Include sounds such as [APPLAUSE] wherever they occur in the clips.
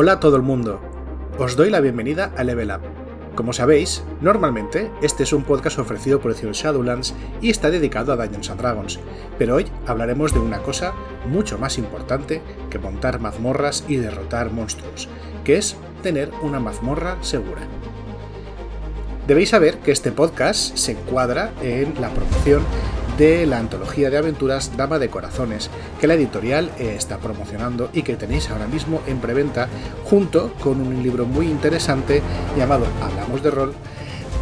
Hola a todo el mundo. Os doy la bienvenida a Level Up. Como sabéis, normalmente este es un podcast ofrecido por Edición Shadowlands y está dedicado a Dungeons and Dragons, pero hoy hablaremos de una cosa mucho más importante que montar mazmorras y derrotar monstruos, que es tener una mazmorra segura. Debéis saber que este podcast se encuadra en la promoción de la antología de aventuras Dama de Corazones, que la editorial eh, está promocionando y que tenéis ahora mismo en preventa, junto con un libro muy interesante llamado Hablamos de Rol,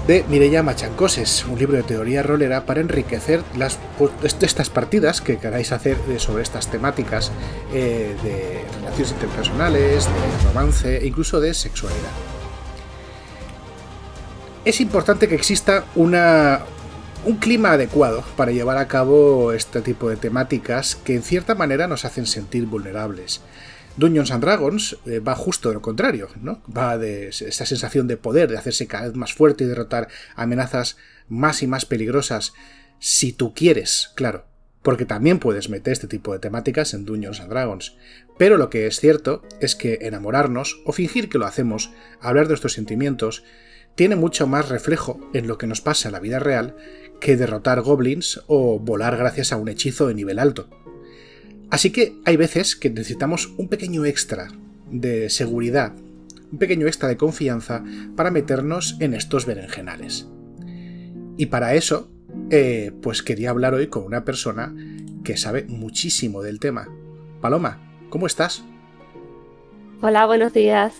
de Mireia Machancoses, un libro de teoría rolera para enriquecer las, estas partidas que queráis hacer sobre estas temáticas eh, de relaciones interpersonales, de romance e incluso de sexualidad. Es importante que exista una, un clima adecuado para llevar a cabo este tipo de temáticas que en cierta manera nos hacen sentir vulnerables. Dungeons and Dragons eh, va justo de lo contrario, ¿no? Va de esa sensación de poder, de hacerse cada vez más fuerte y derrotar amenazas más y más peligrosas, si tú quieres, claro, porque también puedes meter este tipo de temáticas en Dungeons and Dragons. Pero lo que es cierto es que enamorarnos, o fingir que lo hacemos, hablar de nuestros sentimientos, tiene mucho más reflejo en lo que nos pasa en la vida real que derrotar goblins o volar gracias a un hechizo de nivel alto. Así que hay veces que necesitamos un pequeño extra de seguridad, un pequeño extra de confianza para meternos en estos berenjenales. Y para eso, eh, pues quería hablar hoy con una persona que sabe muchísimo del tema. Paloma, ¿cómo estás? Hola, buenos días.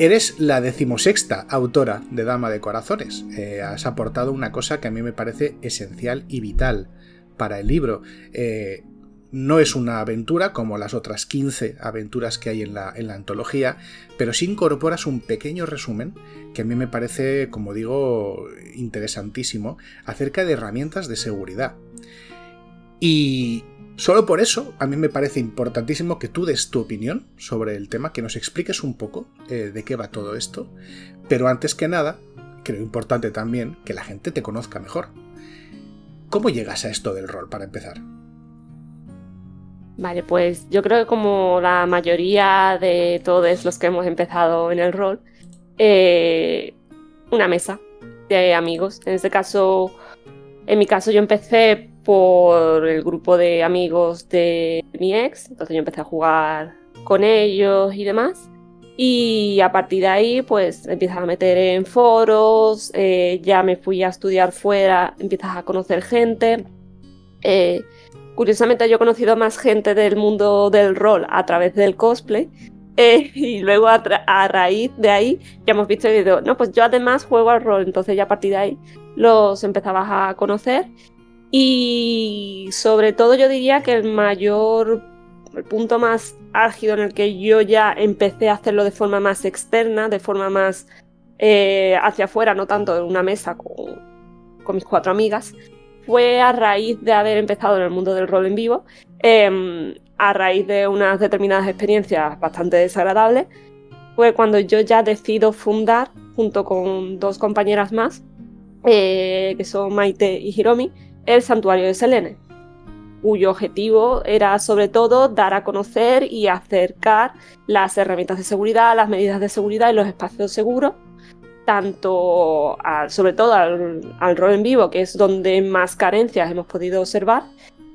Eres la decimosexta autora de Dama de Corazones. Eh, has aportado una cosa que a mí me parece esencial y vital para el libro. Eh, no es una aventura como las otras 15 aventuras que hay en la, en la, antología, pero sí incorporas un pequeño resumen que a mí me parece, como digo, interesantísimo acerca de herramientas de seguridad. Y, Solo por eso, a mí me parece importantísimo que tú des tu opinión sobre el tema, que nos expliques un poco eh, de qué va todo esto, pero antes que nada, creo importante también que la gente te conozca mejor. ¿Cómo llegas a esto del rol para empezar? Vale, pues yo creo que como la mayoría de todos los que hemos empezado en el rol, eh, una mesa de amigos. En este caso, en mi caso yo empecé por el grupo de amigos de mi ex, entonces yo empecé a jugar con ellos y demás. Y a partir de ahí, pues empiezas a meter en foros, eh, ya me fui a estudiar fuera, empiezas a conocer gente. Eh, curiosamente yo he conocido más gente del mundo del rol a través del cosplay. [LAUGHS] Eh, y luego a, raíz de ahí ya hemos visto el video. No, pues yo además juego al rol, entonces ya a partir de ahí los empezabas a conocer y sobre todo yo diría que el mayor, el punto más álgido en el que yo ya empecé a hacerlo de forma más externa, de forma más eh, hacia afuera, no tanto en una mesa con, mis cuatro amigas, fue a raíz de haber empezado en el mundo del rol en vivo, em, a raíz de unas determinadas experiencias bastante desagradables, fue cuando yo ya decido fundar, junto con dos compañeras más, eh, que son Maite y Hiromi, el santuario de Selene, cuyo objetivo era sobre todo dar a conocer y acercar las herramientas de seguridad, las medidas de seguridad y los espacios seguros, tanto sobre todo al, rol en vivo, que es donde más carencias hemos podido observar,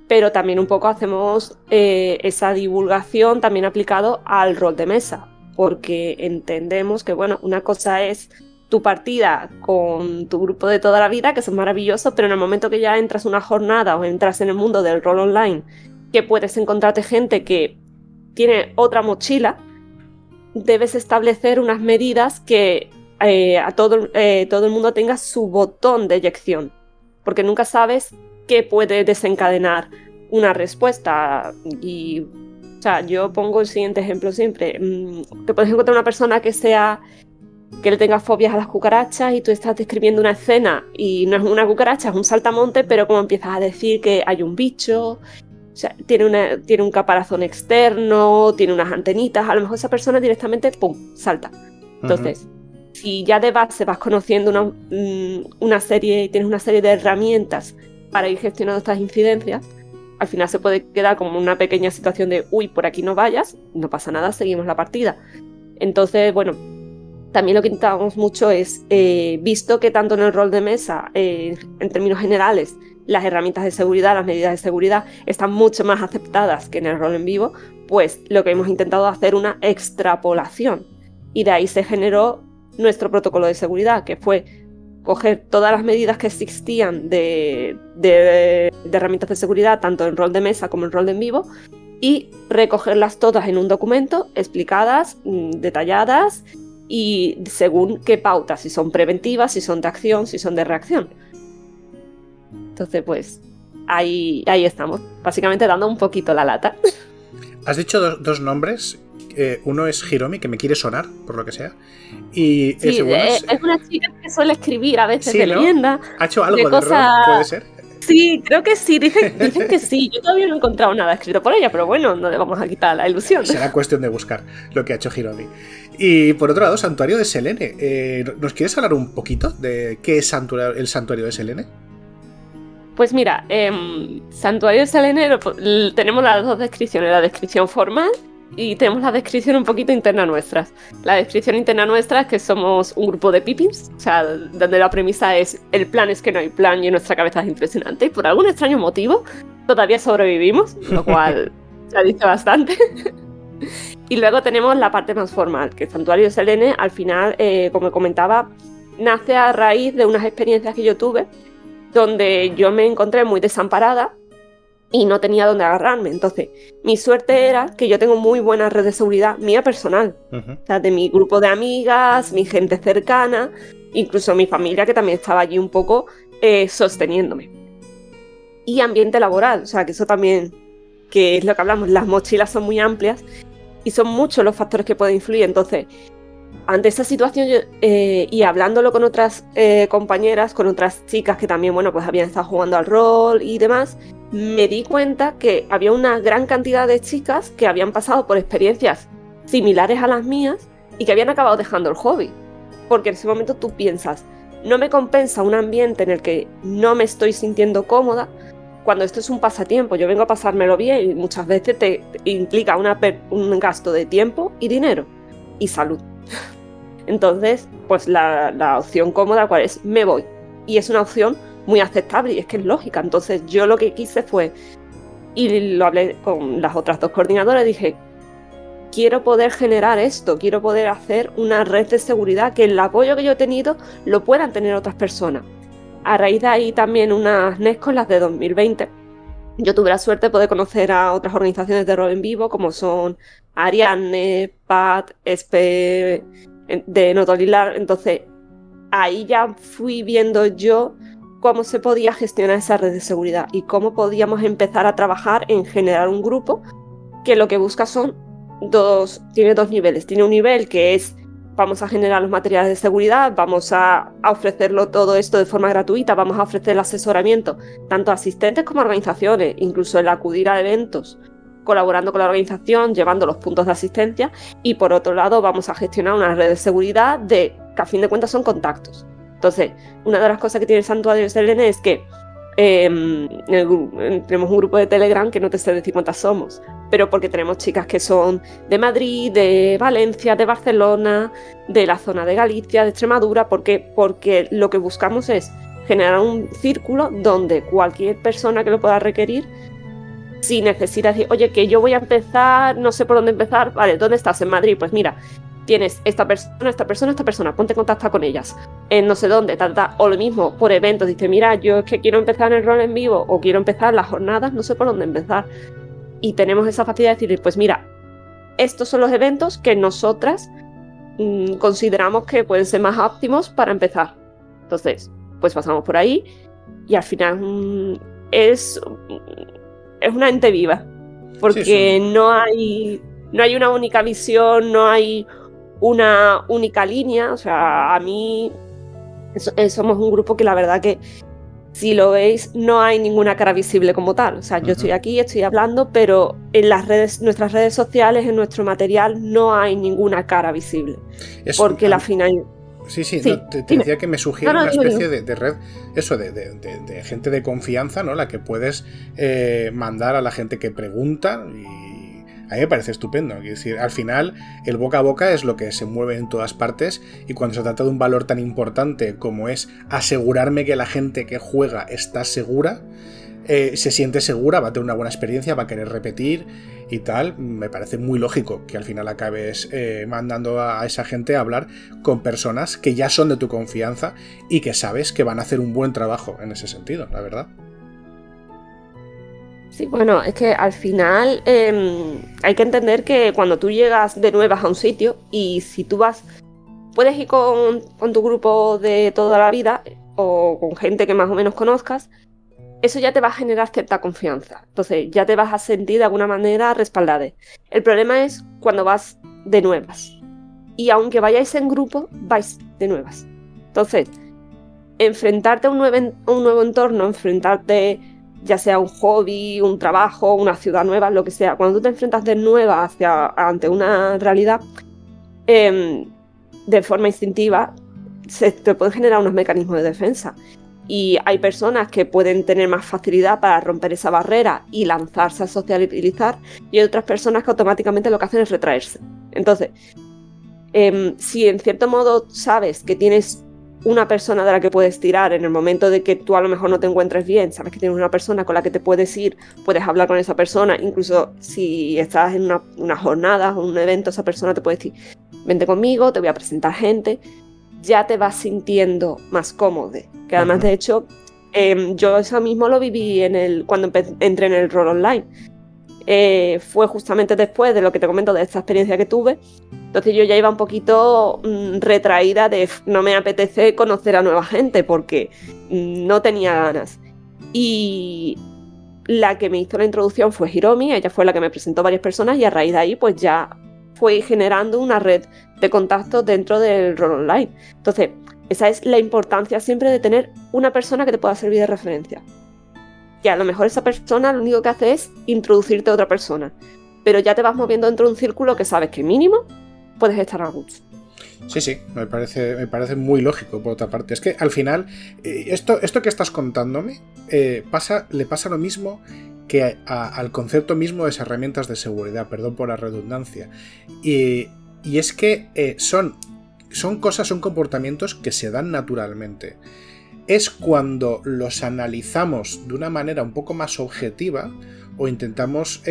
pero también un poco hacemos eh, esa divulgación también aplicado al rol de mesa, porque entendemos que, bueno, una cosa es tu partida con tu grupo de toda la vida, que son maravillosos, pero en el momento que ya entras una jornada o entras en el mundo del rol online, que puedes encontrarte gente que tiene otra mochila, debes establecer unas medidas que eh, a todo, eh, todo el mundo tenga su botón de eyección, porque nunca sabes qué puede desencadenar una respuesta. Y, o sea, yo pongo el siguiente ejemplo siempre. Mm, te puedes encontrar una persona que sea que le tengas fobias a las cucarachas y tú estás describiendo una escena y no es una cucaracha, es un saltamonte, pero como empiezas a decir que hay un bicho, o sea, tiene, una, tiene un caparazón externo, tiene unas antenitas, a lo mejor esa persona directamente, ¡pum!, salta. Entonces, si ya de base vas conociendo una, mm, una serie y tienes una serie de herramientas para ir gestionando estas incidencias, al final se puede quedar como una pequeña situación de, uy, por aquí no vayas, no pasa nada, seguimos la partida. Entonces, bueno, también lo que intentábamos mucho es, eh, visto que tanto en el rol de mesa, eh, en términos generales, las herramientas de seguridad, las medidas de seguridad están mucho más aceptadas que en el rol en vivo, pues lo que hemos intentado hacer una extrapolación. Y de ahí se generó nuestro protocolo de seguridad, que fue coger todas las medidas que existían de, herramientas de seguridad, tanto en rol de mesa como en rol de en vivo, y recogerlas todas en un documento, explicadas, mm, detalladas y según qué pautas, si son preventivas, si son de acción, si son de reacción. Entonces, pues ahí, ahí estamos, básicamente dando un poquito la lata. [LAUGHS] Has dicho dos nombres eh, uno es Hiromi, que me quiere sonar, por lo que sea. Y sí, eh, es, una chica que suele escribir a veces de leyenda. ¿Ha hecho algo de, ¿Puede ser? Sí, creo que sí, [LAUGHS] dicen, que sí. Yo todavía no he encontrado nada escrito por ella, pero bueno, no le vamos a quitar la ilusión. Será cuestión de buscar lo que ha hecho Hiromi. Y por otro lado, Santuario de Selene. Eh, ¿Nos quieres hablar un poquito de qué es el Santuario de Selene? Pues mira, em, Santuario de Selene tenemos las dos descripciones, la descripción formal y tenemos la descripción un poquito interna nuestra. La descripción interna nuestra es que somos un grupo de pipins, o sea, donde la premisa es el plan es que no hay plan y en nuestra cabeza es impresionante. Y por algún extraño motivo todavía sobrevivimos, lo cual [LAUGHS] se dice bastante. Y luego tenemos la parte más formal, que Santuario Selene al final, eh, como comentaba, nace a raíz de unas experiencias que yo tuve donde yo me encontré muy desamparada y no tenía dónde agarrarme. Entonces, mi suerte era que yo tengo muy buena red de seguridad mía personal, o sea, de mi grupo de amigas, mi gente cercana, incluso mi familia que también estaba allí un poco eh, sosteniéndome. Y ambiente laboral, o sea, que eso también, que es lo que hablamos, las mochilas son muy amplias y son muchos los factores que pueden influir. Entonces, ante esa situación eh, y hablándolo con otras eh, compañeras, con otras chicas que también, bueno, pues habían estado jugando al rol y demás, me di cuenta que había una gran cantidad de chicas que habían pasado por experiencias similares a las mías y que habían acabado dejando el hobby. Porque en ese momento tú piensas, no me compensa un ambiente en el que no me estoy sintiendo cómoda, cuando esto es un pasatiempo, yo vengo a pasármelo bien y muchas veces te, implica un gasto de tiempo y dinero y salud. [LAUGHS] Entonces, pues la, la opción cómoda, ¿cuál es? Me voy. Y es una opción muy aceptable y es que es lógica. Entonces yo lo que quise fue, y lo hablé con las otras dos coordinadoras, dije, quiero poder generar esto, quiero poder hacer una red de seguridad, que el apoyo que yo he tenido lo puedan tener otras personas. A raíz de ahí también unas NESCOS, las de 2020. Yo tuve la suerte de poder conocer a otras organizaciones de rol en vivo, como son Ariane, PAT, SP, de Notolilar. Entonces, ahí ya fui viendo yo cómo se podía gestionar esa red de seguridad y cómo podíamos empezar a trabajar en generar un grupo que lo que busca son dos, tiene dos niveles. Tiene un nivel que es vamos a generar los materiales de seguridad, vamos a, ofrecerlo todo esto de forma gratuita, vamos a ofrecer el asesoramiento tanto a asistentes como a organizaciones, incluso el acudir a eventos colaborando con la organización, llevando los puntos de asistencia y por otro lado vamos a gestionar una red de seguridad de que a fin de cuentas son contactos. Entonces, una de las cosas que tiene el santuario Selene es que em, tenemos un grupo de Telegram que no te sé decir cuántas somos, pero porque tenemos chicas que son de Madrid, de Valencia, de Barcelona, de la zona de Galicia, de Extremadura, porque, porque lo que buscamos es generar un círculo donde cualquier persona que lo pueda requerir, si necesita decir, oye, que yo voy a empezar, no sé por dónde empezar, vale, ¿dónde estás? En Madrid, pues mira, tienes esta persona, esta persona, esta persona, ponte en contacto con ellas, en no sé dónde, tal, o lo mismo por eventos, dice, mira, yo es que quiero empezar el rol en vivo o quiero empezar las jornadas, no sé por dónde empezar. Y tenemos esa facilidad de decir, pues mira, estos son los eventos que nosotras mm, consideramos que pueden ser más óptimos para empezar. Entonces, pues pasamos por ahí y al final mm, es, es una ente viva, porque no hay no hay una única visión, no hay una única línea. O sea, a mí eh, somos un grupo que la verdad que si lo veis, no hay ninguna cara visible como tal. O sea, yo estoy aquí, estoy hablando, pero en las redes, nuestras redes sociales, en nuestro material, no hay ninguna cara visible. porque la final. Sí, sí, te, decía que me sugiere una especie de, red, eso, de, gente de confianza, ¿no? La que puedes eh, mandar a la gente que pregunta y a mí me parece estupendo. Es decir, al final, el boca a boca es lo que se mueve en todas partes y cuando se trata de un valor tan importante como es asegurarme que la gente que juega está segura, eh, se siente segura, va a tener una buena experiencia, va a querer repetir y tal, me parece muy lógico que al final acabes eh, mandando a esa gente a hablar con personas que ya son de tu confianza y que sabes que van a hacer un buen trabajo en ese sentido, la verdad. Sí, bueno, es que al final em, hay que entender que cuando tú llegas de nuevas a un sitio y si tú vas, puedes ir con, tu grupo de toda la vida o con gente que más o menos conozcas, eso ya te va a generar cierta confianza. Entonces ya te vas a sentir de alguna manera respaldado. El problema es cuando vas de nuevas. Y aunque vayáis en grupo, vais de nuevas. Entonces, enfrentarte a un nuevo entorno, enfrentarte ya sea un hobby, un trabajo, una ciudad nueva, lo que sea, cuando tú te enfrentas de nueva hacia, ante una realidad, em, de forma instintiva, se te pueden generar unos mecanismos de defensa y hay personas que pueden tener más facilidad para romper esa barrera y lanzarse a socializar y hay otras personas que automáticamente lo que hacen es retraerse. Entonces, em, si en cierto modo sabes que tienes una persona de la que puedes tirar en el momento de que tú a lo mejor no te encuentres bien, sabes que tienes una persona con la que te puedes ir, puedes hablar con esa persona, incluso si estás en una, una jornada o un evento, esa persona te puede decir, vente conmigo, te voy a presentar gente, ya te vas sintiendo más cómodo. Que además, de hecho, em, yo eso mismo lo viví en el, cuando entré en el rol online. Eh, fue justamente después de lo que te comento de esta experiencia que tuve. Entonces yo ya iba un poquito mm, retraída de no me apetece conocer a nueva gente porque mm, no tenía ganas. Y la que me hizo la introducción fue Hiromi, ella fue la que me presentó varias personas y a raíz de ahí pues ya fue generando una red de contactos dentro del rol online. Entonces, esa es la importancia siempre de tener una persona que te pueda servir de referencia. Que a lo mejor esa persona lo único que hace es introducirte a otra persona. Pero ya te vas moviendo dentro de un círculo que sabes que mínimo puedes estar a gusto. Sí, sí, me parece, me parece muy lógico por otra parte. Es que al final, eh, esto, esto que estás contándome, eh, pasa, le pasa lo mismo que al concepto mismo de esas herramientas de seguridad, perdón por la redundancia. Y, es que eh, son, son cosas, son comportamientos que se dan naturalmente. Es cuando los analizamos de una manera un poco más objetiva o intentamos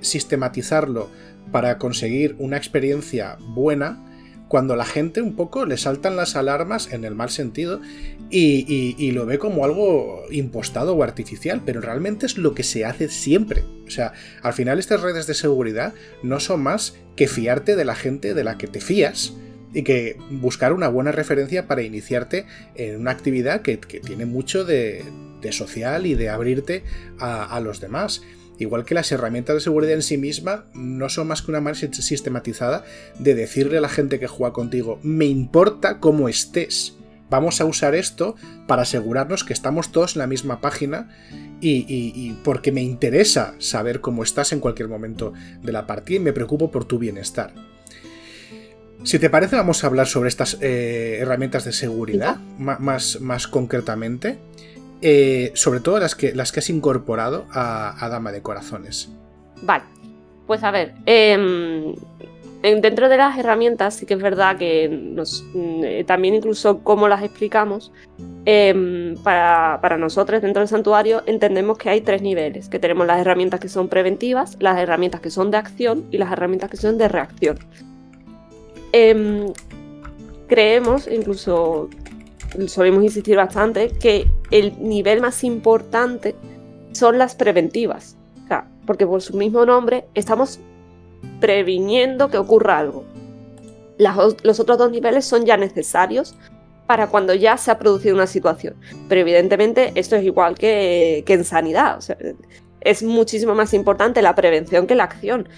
sistematizarlo para conseguir una experiencia buena, cuando la gente un poco le saltan las alarmas en el mal sentido y, lo ve como algo impostado o artificial, pero realmente es lo que se hace siempre. O sea, al final estas redes de seguridad no son más que fiarte de la gente de la que te fías y que buscar una buena referencia para iniciarte en una actividad que, tiene mucho de, social y de abrirte a los demás. Igual que las herramientas de seguridad en sí misma no son más que una manera sistematizada de decirle a la gente que juega contigo, me importa cómo estés. Vamos a usar esto para asegurarnos que estamos todos en la misma página y, porque me interesa saber cómo estás en cualquier momento de la partida y me preocupo por tu bienestar. Si te parece, vamos a hablar sobre estas eh, herramientas de seguridad más, más concretamente. Eh, sobre todo las que, las que has incorporado a, Dama de Corazones. Vale, pues a ver, em, dentro de las herramientas sí que es verdad que mm, también incluso cómo las explicamos, em, para, para, nosotros dentro del santuario entendemos que hay tres niveles, que tenemos las herramientas que son preventivas, las herramientas que son de acción y las herramientas que son de reacción. Em, creemos, incluso solemos insistir bastante, que el nivel más importante son las preventivas. porque por su mismo nombre estamos previniendo que ocurra algo. los otros dos niveles son ya necesarios para cuando ya se ha producido una situación. Pero evidentemente esto es igual que, en sanidad. es muchísimo más importante la prevención que la acción.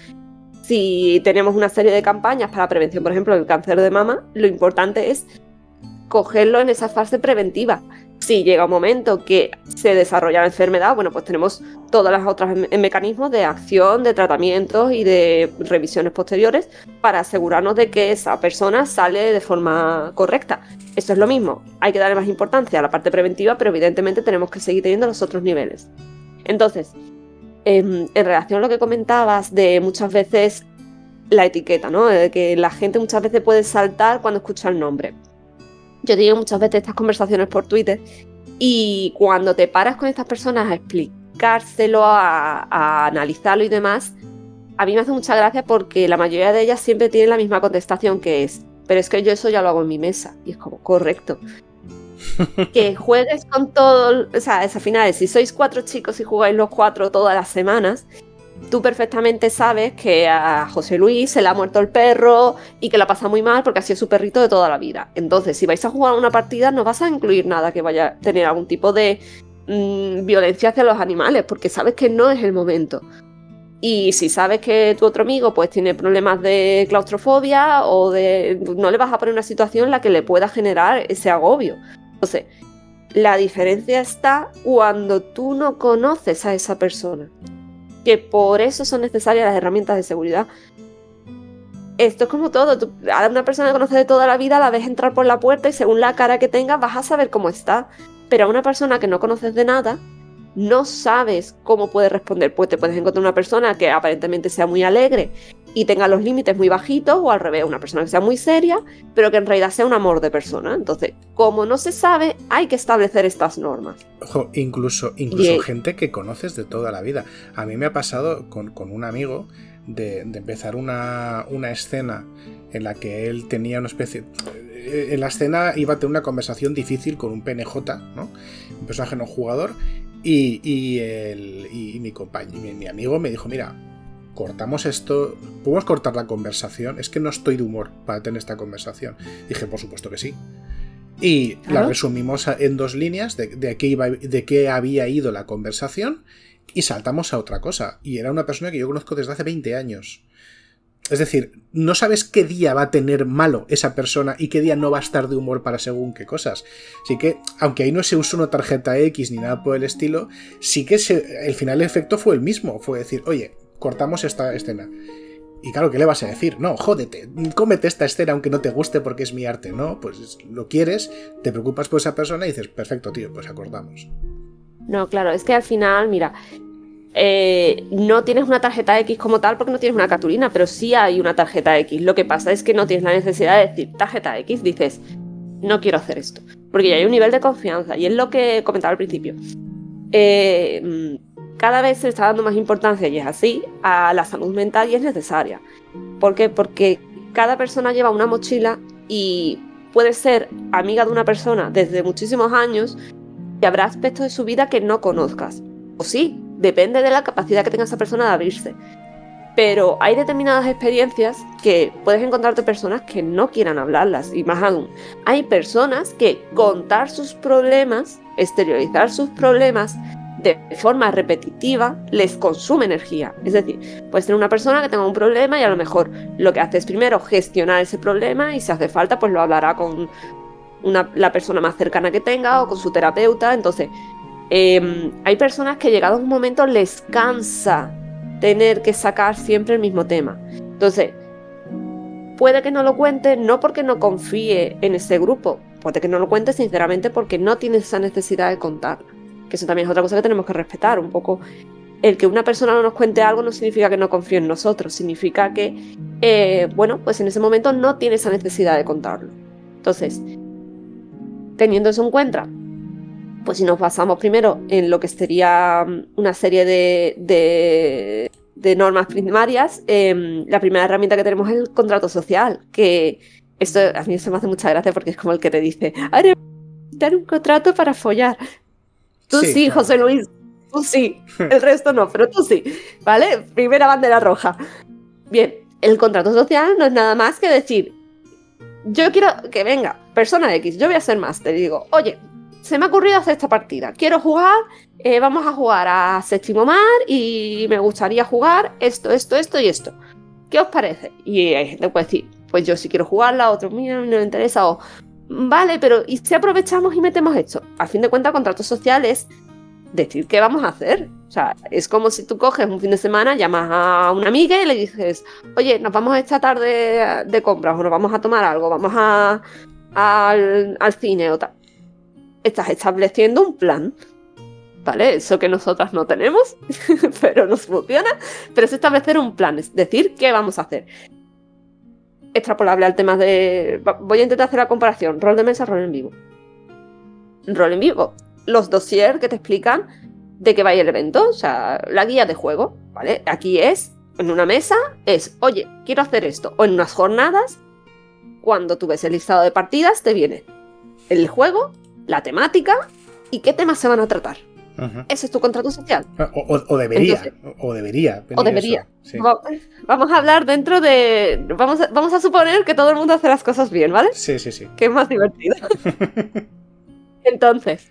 Si tenemos una serie de campañas para prevención, por ejemplo, del cáncer de mama, lo importante es cogerlo en esa fase preventiva. Si llega un momento que se desarrolla la enfermedad, bueno, pues tenemos todas las otras mecanismos de acción, de tratamientos y de revisiones posteriores para asegurarnos de que esa persona sale de forma correcta. Esto es lo mismo, hay que darle más importancia a la parte preventiva, pero evidentemente tenemos que seguir teniendo los otros niveles. Entonces, en, relación a lo que comentabas de muchas veces la etiqueta, ¿no? De que la gente muchas veces puede saltar cuando escucha el nombre. Yo digo muchas veces estas conversaciones por Twitter y cuando te paras con estas personas a explicárselo, a, analizarlo y demás, a mí me hace mucha gracia porque la mayoría de ellas siempre tienen la misma contestación que es, pero es que yo eso ya lo hago en mi mesa. Y es como, correcto. [LAUGHS] que juegues con todo, o sea, es al final, si sois cuatro chicos y jugáis los cuatro todas las semanas, tú perfectamente sabes que a José Luis se le ha muerto el perro y que la pasa muy mal porque ha sido su perrito de toda la vida. Entonces, si vais a jugar una partida, no vas a incluir nada que vaya a tener algún tipo de mm, violencia hacia los animales, porque sabes que no es el momento. Y si sabes que tu otro amigo pues tiene problemas de claustrofobia o de no le vas a poner una situación en la que le pueda generar ese agobio. Entonces, la diferencia está cuando tú no conoces a esa persona que por eso son necesarias las herramientas de seguridad. Esto es como todo, a una persona que conoces de toda la vida la ves entrar por la puerta y según la cara que tenga vas a saber cómo está, pero a una persona que no conoces de nada, no sabes cómo puede responder. Pues te puedes encontrar una persona que aparentemente sea muy alegre y tenga los límites muy bajitos, o al revés, una persona que sea muy seria, pero que en realidad sea un amor de persona. Entonces, como no se sabe, hay que establecer estas normas. Ojo, incluso, incluso gente que conoces de toda la vida. A mí me ha pasado con, un amigo de, empezar una, una escena en la que él tenía una especie eh, en la escena iba a tener una conversación difícil con un PNJ, ¿no? Un personaje no jugador. Y, y, el, y mi compañero, mi, amigo me dijo, mira, cortamos esto, ¿podemos cortar la conversación? Es que no estoy de humor para tener esta conversación. Dije, por supuesto que sí. Y la resumimos en dos líneas de, de, qué iba, de qué había ido la conversación y saltamos a otra cosa. Y era una persona que yo conozco desde hace 20 años. Es decir, no sabes qué día va a tener malo esa persona y qué día no va a estar de humor para según qué cosas. Así que, aunque ahí no se usó una tarjeta X ni nada por el estilo, sí que el final efecto fue el mismo. Fue decir, oye, cortamos esta escena. Y claro, ¿qué le vas a decir? No, jódete, cómete esta escena aunque no te guste porque es mi arte, ¿no? Pues lo quieres, te preocupas por esa persona y dices, perfecto, tío, pues acordamos. No, claro, es que al final, mira, eh, no tienes una tarjeta X como tal porque no tienes una cartulina, pero sí hay una tarjeta X. Lo que pasa es que no tienes la necesidad de decir tarjeta X, dices, no quiero hacer esto, porque ya hay un nivel de confianza y es lo que comentaba al principio. Eh, cada vez se está dando más importancia, y es así, a la salud mental y es necesaria. ¿Por qué? Porque cada persona lleva una mochila y puede ser amiga de una persona desde muchísimos años y habrá aspectos de su vida que no conozcas. O sí, depende de la capacidad que tenga esa persona de abrirse. Pero hay determinadas experiencias que puedes encontrarte personas que no quieran hablarlas. Y más aún, hay personas que contar sus problemas, exteriorizar sus problemas, de forma repetitiva les consume energía. Es decir, puedes tener una persona que tenga un problema y a lo mejor lo que hace es primero gestionar ese problema y si hace falta pues lo hablará con la persona más cercana que tenga o con su terapeuta. Entonces, em, hay personas que llegado un momento les cansa tener que sacar siempre el mismo tema. Entonces, puede que no lo cuente no porque no confíe en ese grupo, puede que no lo cuente sinceramente porque no tiene esa necesidad de contarlo que eso también es otra cosa que tenemos que respetar, un poco el que una persona no nos cuente algo no significa que no confíe en nosotros, significa que, eh, bueno, pues en ese momento no tiene esa necesidad de contarlo. Entonces, teniendo eso en cuenta, pues si nos basamos primero en lo que sería mm, una serie de, de, normas primarias, em, la primera herramienta que tenemos es el contrato social, que esto a mí se me hace mucha gracia porque es como el que te dice, haré un contrato para follar. Tú sí, José Luis, tú sí. [LAUGHS] El resto no, pero tú sí. ¿Vale? Primera bandera roja. Bien, el contrato social no es nada más que decir, yo quiero que venga, persona X, yo voy a ser más, te digo, oye, se me ha ocurrido hacer esta partida, quiero jugar, eh, vamos a jugar a séptimo mar y me gustaría jugar esto, esto, esto y esto. ¿Qué os parece? Y hay gente que puede decir, pues yo sí quiero jugarla, otro, mira, no me interesa, o Vale, pero ¿y si aprovechamos y metemos esto? A fin de cuentas, contratos sociales decir qué vamos a hacer. O sea, es como si tú coges un fin de semana, llamas a una amiga y le dices, oye, nos vamos esta tarde de compras o nos vamos a tomar algo, vamos a, al cine o tal. Estás estableciendo un plan. ¿Vale? Eso que nosotras no tenemos, [LAUGHS] pero nos funciona. Pero es establecer un plan, es decir, qué vamos a hacer. Extrapolable al tema de. Voy a intentar hacer la comparación. Rol de mesa, rol en vivo. Rol en vivo los dossiers que te explican de qué va el evento, o sea, la guía de juego, ¿vale? Aquí es, en una mesa, es, oye, quiero hacer esto, o en unas jornadas, cuando tú ves el listado de partidas, te viene el juego, la temática y qué temas se van a tratar. Ese es tu contrato social. Ah, o, debería. o debería. O debería. Vamos a hablar dentro de. Vamos a, vamos a suponer que todo el mundo hace las cosas bien, ¿vale? Sí, sí, sí. Que es más divertido. [LAUGHS] Entonces,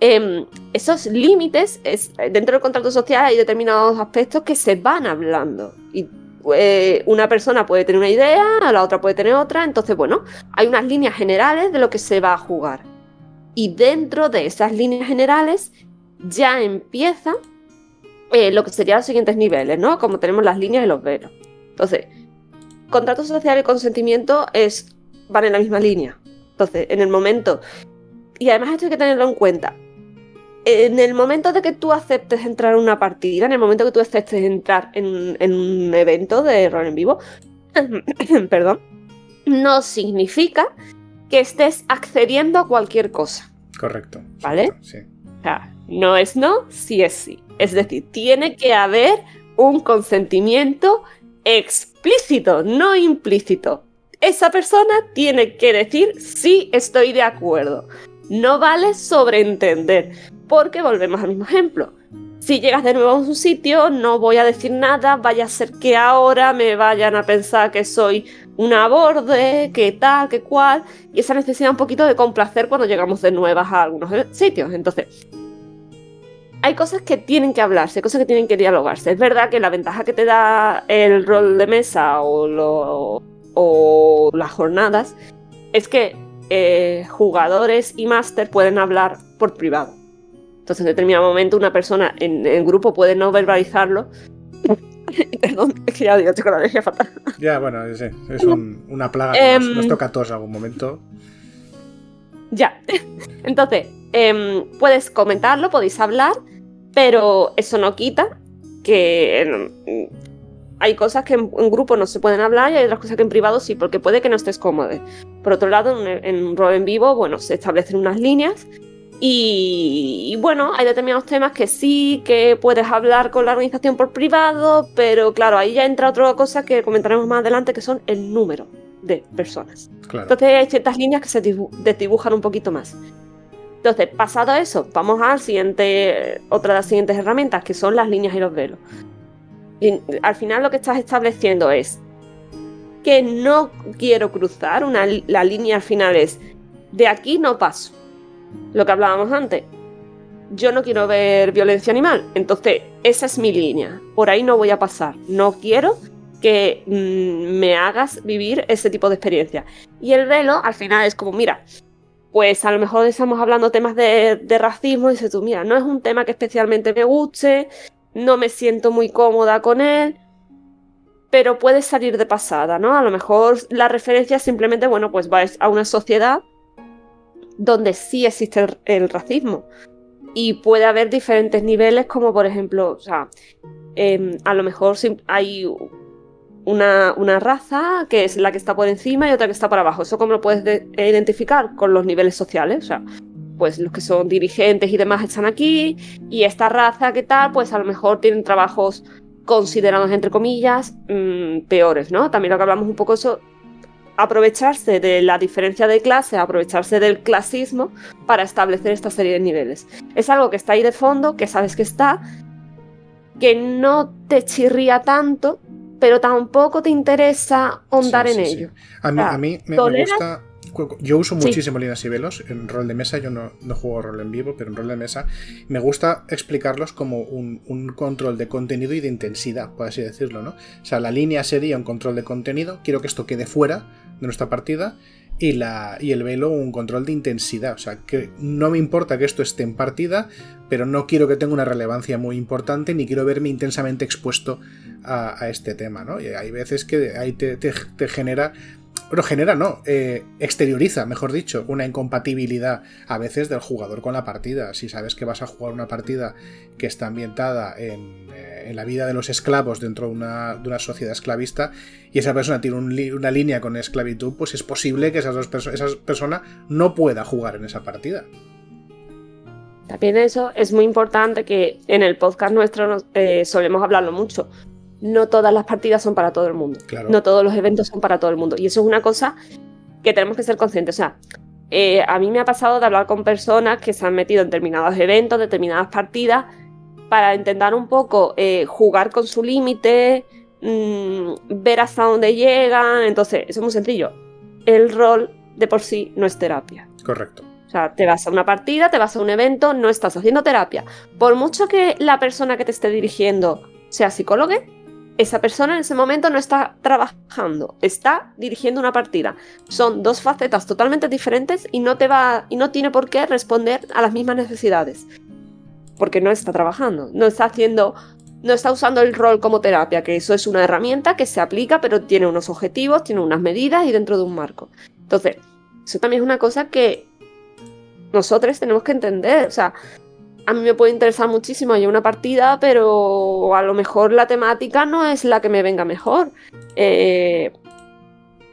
Em, esos límites, es, dentro del contrato social hay determinados aspectos que se van hablando. Y eh, una persona puede tener una idea, la otra puede tener otra. Entonces, bueno, hay unas líneas generales de lo que se va a jugar. Y dentro de esas líneas generales ya empieza eh, lo que serían los siguientes niveles, ¿no? Como tenemos las líneas y los velos. Entonces, contrato social y consentimiento es, van en la misma línea. Entonces, en el momento. Y además esto hay que tenerlo en cuenta en el momento de que tú aceptes entrar en una partida, en el momento que tú aceptes entrar en, un evento de rol en vivo, [COUGHS] perdón, no significa que estés accediendo a cualquier cosa. Correcto. ¿Vale? Sí. O sea, no es no, sí es sí. Es decir, tiene que haber un consentimiento explícito, no implícito. Esa persona tiene que decir sí estoy de acuerdo. No vale sobreentender. Porque volvemos al mismo ejemplo. Si llegas de nuevo a un sitio, no voy a decir nada, vaya a ser que ahora me vayan a pensar que soy una borde, que tal, que cual, y esa necesidad un poquito de complacer cuando llegamos de nuevas a algunos sitios. Entonces, hay cosas que tienen que hablarse, cosas que tienen que dialogarse. Es verdad que la ventaja que te da el rol de mesa o, o las jornadas es que eh, jugadores y máster pueden hablar por privado. Entonces, en determinado momento, una persona en el grupo puede no verbalizarlo. [LAUGHS] Perdón, es que ya digo, con la energía fatal. Ya, bueno, es, es una plaga que nos, em, toca a todos en algún momento. Ya. [LAUGHS] Entonces, em, puedes comentarlo, podéis hablar, pero eso no quita que hay cosas que en, grupo no se pueden hablar y hay otras cosas que en privado sí, porque puede que no estés cómodo. Por otro lado, en, un rol en vivo, bueno, se establecen unas líneas y, bueno, hay determinados temas que sí, que puedes hablar con la organización por privado, pero claro, ahí ya entra otra cosa que comentaremos más adelante, que son el número de personas. Entonces hay ciertas líneas que se desdibujan un poquito más. Entonces, pasado eso, vamos al siguiente, otra de las siguientes herramientas, que son las líneas y los velos. Al final lo que estás estableciendo es que no quiero cruzar, una, la línea al final es, de aquí no paso lo que hablábamos antes. Yo no quiero ver violencia animal, entonces esa es mi línea. Por ahí no voy a pasar. No quiero que mm, me hagas vivir ese tipo de experiencia. Y el velo al final es como, mira, pues a lo mejor estamos hablando temas de, racismo y dices tú, mira, no es un tema que especialmente me guste, no me siento muy cómoda con él, pero puede salir de pasada, ¿no? A lo mejor la referencia simplemente, bueno, pues va a una sociedad donde sí existe el, racismo. Y puede haber diferentes niveles, como por ejemplo, o sea, em, a lo mejor hay una, raza que es la que está por encima y otra que está por abajo. Eso cómo lo puedes identificar con los niveles sociales. O sea, pues los que son dirigentes y demás están aquí, y esta raza que tal, pues a lo mejor tienen trabajos considerados entre comillas mm, peores, ¿no? También lo que hablamos un poco eso aprovecharse de la diferencia de clase, aprovecharse del clasismo para establecer esta serie de niveles. Es algo que está ahí de fondo, que sabes que está, que no te chirría tanto, pero tampoco te interesa ahondar en ello. A mí, a mí me, gusta. Yo uso muchísimo líneas y velos en rol de mesa. Yo no, no, juego rol en vivo, pero en rol de mesa me gusta explicarlos como un, un, control de contenido y de intensidad, por así decirlo, ¿no? O sea, la línea sería un control de contenido. Quiero que esto quede fuera de nuestra partida y, la, y el velo un control de intensidad. O sea, que no me importa que esto esté en partida, pero no quiero que tenga una relevancia muy importante ni quiero verme intensamente expuesto a, este tema, ¿no? Y hay veces que ahí te, te genera bueno, genera, no, eh, exterioriza, mejor dicho, una incompatibilidad a veces del jugador con la partida. Si sabes que vas a jugar una partida que está ambientada en, eh, la vida de los esclavos dentro de una, sociedad esclavista y esa persona tiene una línea con esclavitud, pues es posible que esas dos esa persona no pueda jugar en esa partida. También eso es muy importante que en el podcast nuestro eh, solemos hablarlo mucho no todas las partidas son para todo el mundo. No todos los eventos son para todo el mundo. Y eso es una cosa que tenemos que ser conscientes. O sea, eh, a mí me ha pasado de hablar con personas que se han metido en determinados eventos, determinadas partidas, para intentar un poco eh, jugar con su límite, mm, ver hasta dónde llegan. Entonces, eso es muy sencillo. El rol de por sí no es terapia. Correcto. O sea, te vas a una partida, te vas a un evento, no estás haciendo terapia. Por mucho que la persona que te esté dirigiendo sea psicóloga, esa persona en ese momento no está trabajando, está dirigiendo una partida. Son dos facetas totalmente diferentes y no te va y no tiene por qué responder a las mismas necesidades. Porque no está trabajando, no está haciendo no está usando el rol como terapia, que eso es una herramienta que se aplica, pero tiene unos objetivos, tiene unas medidas y dentro de un marco. Entonces, eso también es una cosa que nosotros tenemos que entender, o sea, a mí me puede interesar muchísimo hay una partida, pero a lo mejor la temática no es la que me venga mejor. Eh,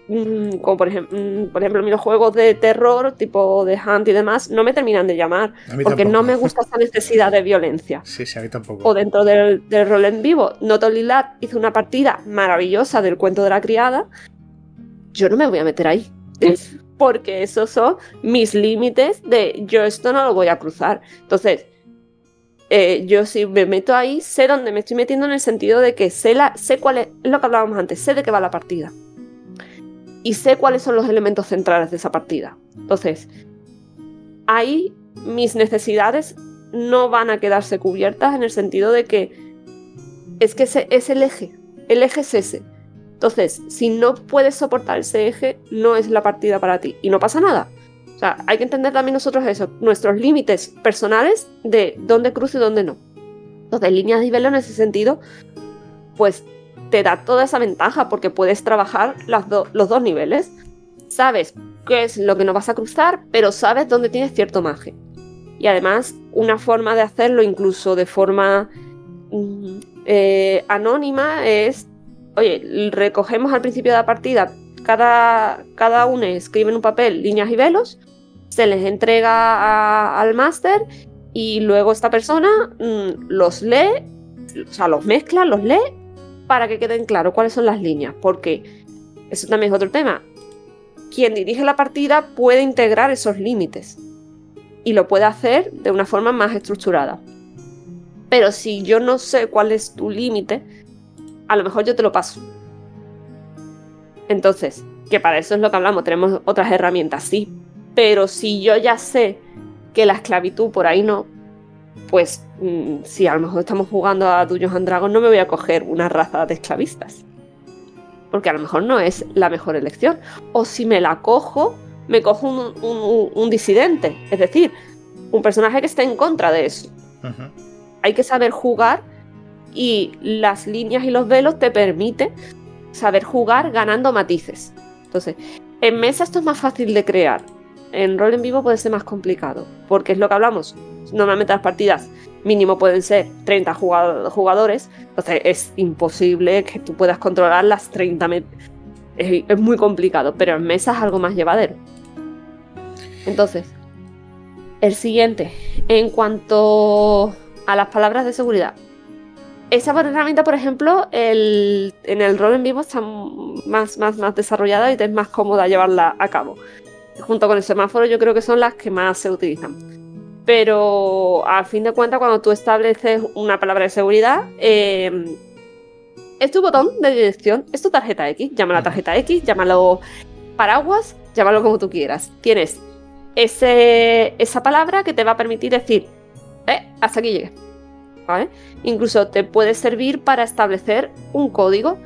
mm, como por ejemplo, mm, por ejemplo, los juegos de terror, tipo de Hunt y demás, no me terminan de llamar. Porque no me gusta esa necesidad de violencia. Sí, sí, a mí tampoco. O dentro del, rol en vivo. Noto Lilat hizo una partida maravillosa del cuento de la criada. Yo no me voy a meter ahí. Porque esos son mis límites de yo esto no lo voy a cruzar. Entonces, eh, yo si me meto ahí, sé dónde me estoy metiendo en el sentido de que sé, la, sé cuál es, lo que hablábamos antes, sé de qué va la partida. Y sé cuáles son los elementos centrales de esa partida. Entonces, ahí mis necesidades no van a quedarse cubiertas en el sentido de que es que es el eje, el eje es ese. Entonces, si no puedes soportar ese eje, no es la partida para ti. Y no pasa nada. O sea, hay que entender también nosotros eso, nuestros límites personales de dónde cruzo y dónde no. Entonces, líneas de nivel en ese sentido, pues te da toda esa ventaja porque puedes trabajar los dos niveles. Sabes qué es lo que no vas a cruzar, pero sabes dónde tienes cierto margen. Y además, una forma de hacerlo incluso de forma mm, eh, anónima es, oye, recogemos al principio de la partida cada, cada uno escribe en un papel líneas y velos, se les entrega al máster y luego esta persona mm, los lee, o sea, los mezcla, los lee para que queden claros cuáles son las líneas, porque eso también es otro tema. Quien dirige la partida puede integrar esos límites y lo puede hacer de una forma más estructurada. Pero si yo no sé cuál es tu límite, a lo mejor yo te lo paso entonces, que para eso es lo que hablamos, tenemos otras herramientas, sí, pero si yo ya sé que la esclavitud por ahí no, pues mm, si a lo mejor estamos jugando a Dungeons and Dragons no me voy a coger una raza de esclavistas. Porque a lo mejor no es la mejor elección. O si me la cojo, me cojo un, disidente. Es decir, un personaje que esté en contra de eso. Hay que saber jugar y las líneas y los velos te permiten saber jugar ganando matices. Entonces, en mesa esto es más fácil de crear. En rol en vivo puede ser más complicado, porque es lo que hablamos. Normalmente las partidas mínimo pueden ser 30 jugadores, entonces es imposible que tú puedas controlar las 30. Es, es muy complicado, pero en mesa es algo más llevadero. Entonces, el siguiente, en cuanto a las palabras de seguridad, esa herramienta, por ejemplo, en el rol en vivo está más, más, más desarrollada y es más cómoda llevarla a cabo. Junto con el semáforo yo creo que son las que más se utilizan. Pero a fin de cuentas, cuando tú estableces una palabra de seguridad, eh, es tu botón de dirección, es tu tarjeta X. Llámala tarjeta X, llámalo paraguas, llámalo como tú quieras. Tienes ese, esa palabra que te va a permitir decir, eh, hasta aquí llegué Incluso te puede servir para establecer un código.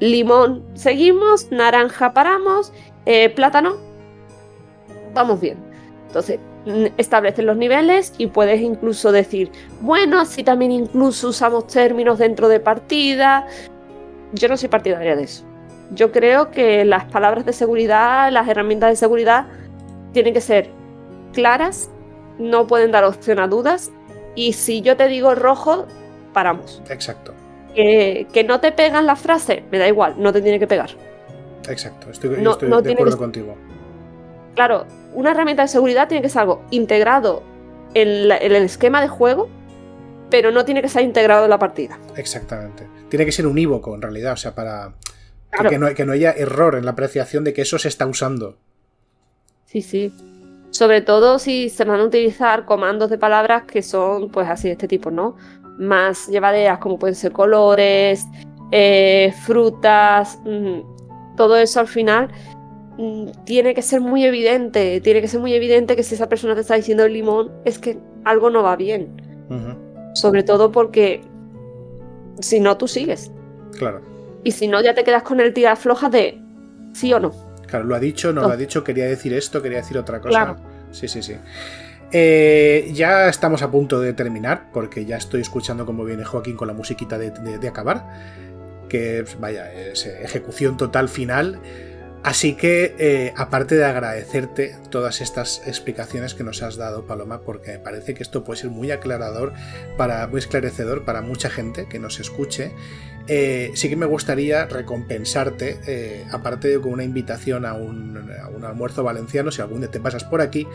limón seguimos, naranja paramos, eh, plátano, vamos bien. Entonces, estableces los niveles y puedes incluso decir, bueno, así también incluso usamos términos dentro de partida. Yo no soy partidaria de eso. Yo creo que las palabras de seguridad, las herramientas de seguridad, tienen que ser claras, no pueden dar opción a dudas. Y si yo te digo rojo, paramos. Exacto. Que, no te pegan la frase, me da igual, no te tiene que pegar. Exacto, estoy, de acuerdo contigo. Claro, una herramienta de seguridad tiene que ser algo integrado en, el esquema de juego, pero no tiene que ser integrado en la partida. Exactamente. Tiene que ser unívoco, en realidad, o sea, para que, no, que no haya error en la apreciación de que eso se está usando. Sí, sí. Sobre todo si se van a utilizar comandos de palabras que son, pues así, de este tipo, ¿no? Más llevaderas, como pueden ser colores, eh, frutas, mm, todo eso al final Mm, tiene que ser muy evidente, tiene que ser muy evidente que si esa persona te está diciendo el limón es que algo no va bien. Sobre todo porque si no, tú sigues. Claro. Y si no, ya te quedas con el tira floja de sí o no. Claro, lo ha dicho, no, lo ha dicho, quería decir esto, quería decir otra cosa. Claro. Sí, sí, sí. Eh, ya estamos a punto de terminar, porque ya estoy escuchando cómo viene Joaquín con la musiquita de, de acabar. Que vaya, es ejecución total final. Así que, eh, aparte de agradecerte todas estas explicaciones que nos has dado, Paloma, porque me parece que esto puede ser muy aclarador, para, muy esclarecedor para mucha gente que nos escuche, eh, sí que me gustaría recompensarte, eh, aparte de con una invitación a un, a un almuerzo valenciano, si algún día te pasas por aquí,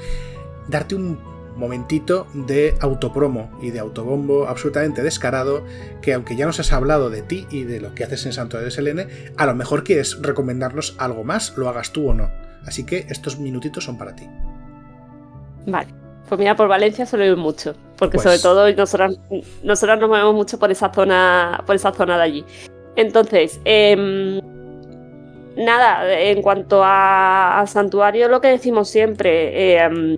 darte un momentito de autopromo y de autobombo absolutamente descarado que aunque ya nos has hablado de ti y de lo que haces en Santo de SLN, a lo mejor quieres recomendarnos algo más, lo hagas tú o no. Así que estos minutitos son para ti. Vale. Pues mira, por Valencia suele ir mucho, porque sobre pues todo nosotros, nosotros nos movemos mucho por esa zona, por esa zona de allí. Entonces, em, nada, en cuanto a, santuario, lo que decimos siempre, em,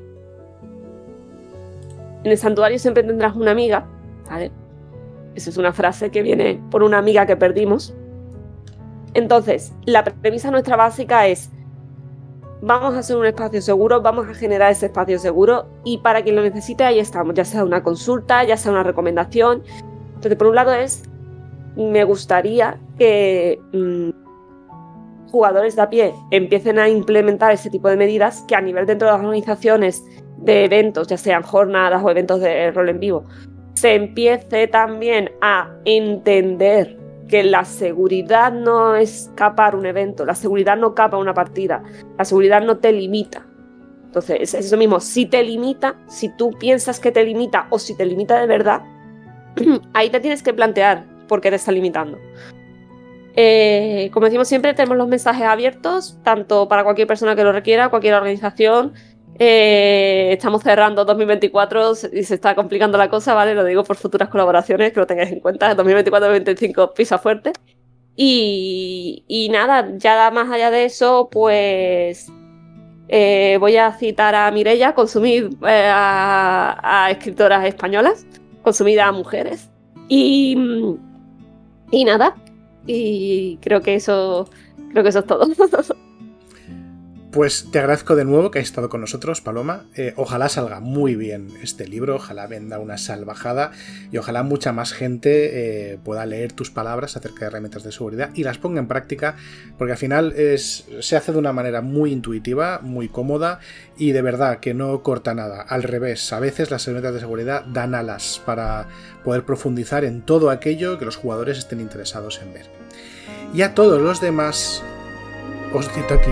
en el santuario siempre tendrás una amiga, ¿vale? Esa es una frase que viene por una amiga que perdimos. Entonces, la premisa nuestra básica es, vamos a hacer un espacio seguro, vamos a generar ese espacio seguro y para quien lo necesite ahí estamos, ya sea una consulta, ya sea una recomendación. Entonces, por un lado es, me gustaría que mm, jugadores de a pie empiecen a implementar ese tipo de medidas que a nivel dentro de las organizaciones de eventos, ya sean jornadas o eventos de rol en vivo, se empiece también a entender que la seguridad no es capar un evento, la seguridad no capa una partida, la seguridad no te limita. Entonces, es eso mismo, si te limita, si tú piensas que te limita o si te limita de verdad, [CLEARS THROAT] ahí te tienes que plantear por qué te está limitando. Eh, como decimos siempre, tenemos los mensajes abiertos, tanto para cualquier persona que lo requiera, cualquier organización, eh, estamos cerrando 2024 y se está complicando la cosa, ¿vale? Lo digo por futuras colaboraciones, que lo tengáis en cuenta. 2024-2025 pisa fuerte. Y, nada, ya más allá de eso, pues eh, voy a citar a Mirella, consumir eh, a, escritoras españolas, consumir a mujeres. Y, y nada, y creo que eso, creo que eso es todo. [LAUGHS] Pues te agradezco de nuevo que hayas estado con nosotros, Paloma. Eh, ojalá salga muy bien este libro, ojalá venda una salvajada y ojalá mucha más gente eh, pueda leer tus palabras acerca de herramientas de seguridad y las ponga en práctica, porque al final se hace de una manera muy intuitiva, muy cómoda y de verdad que no corta nada. Al revés, a veces las herramientas de seguridad dan alas para poder profundizar en todo aquello que los jugadores estén interesados en ver. Y a todos los demás, os cito aquí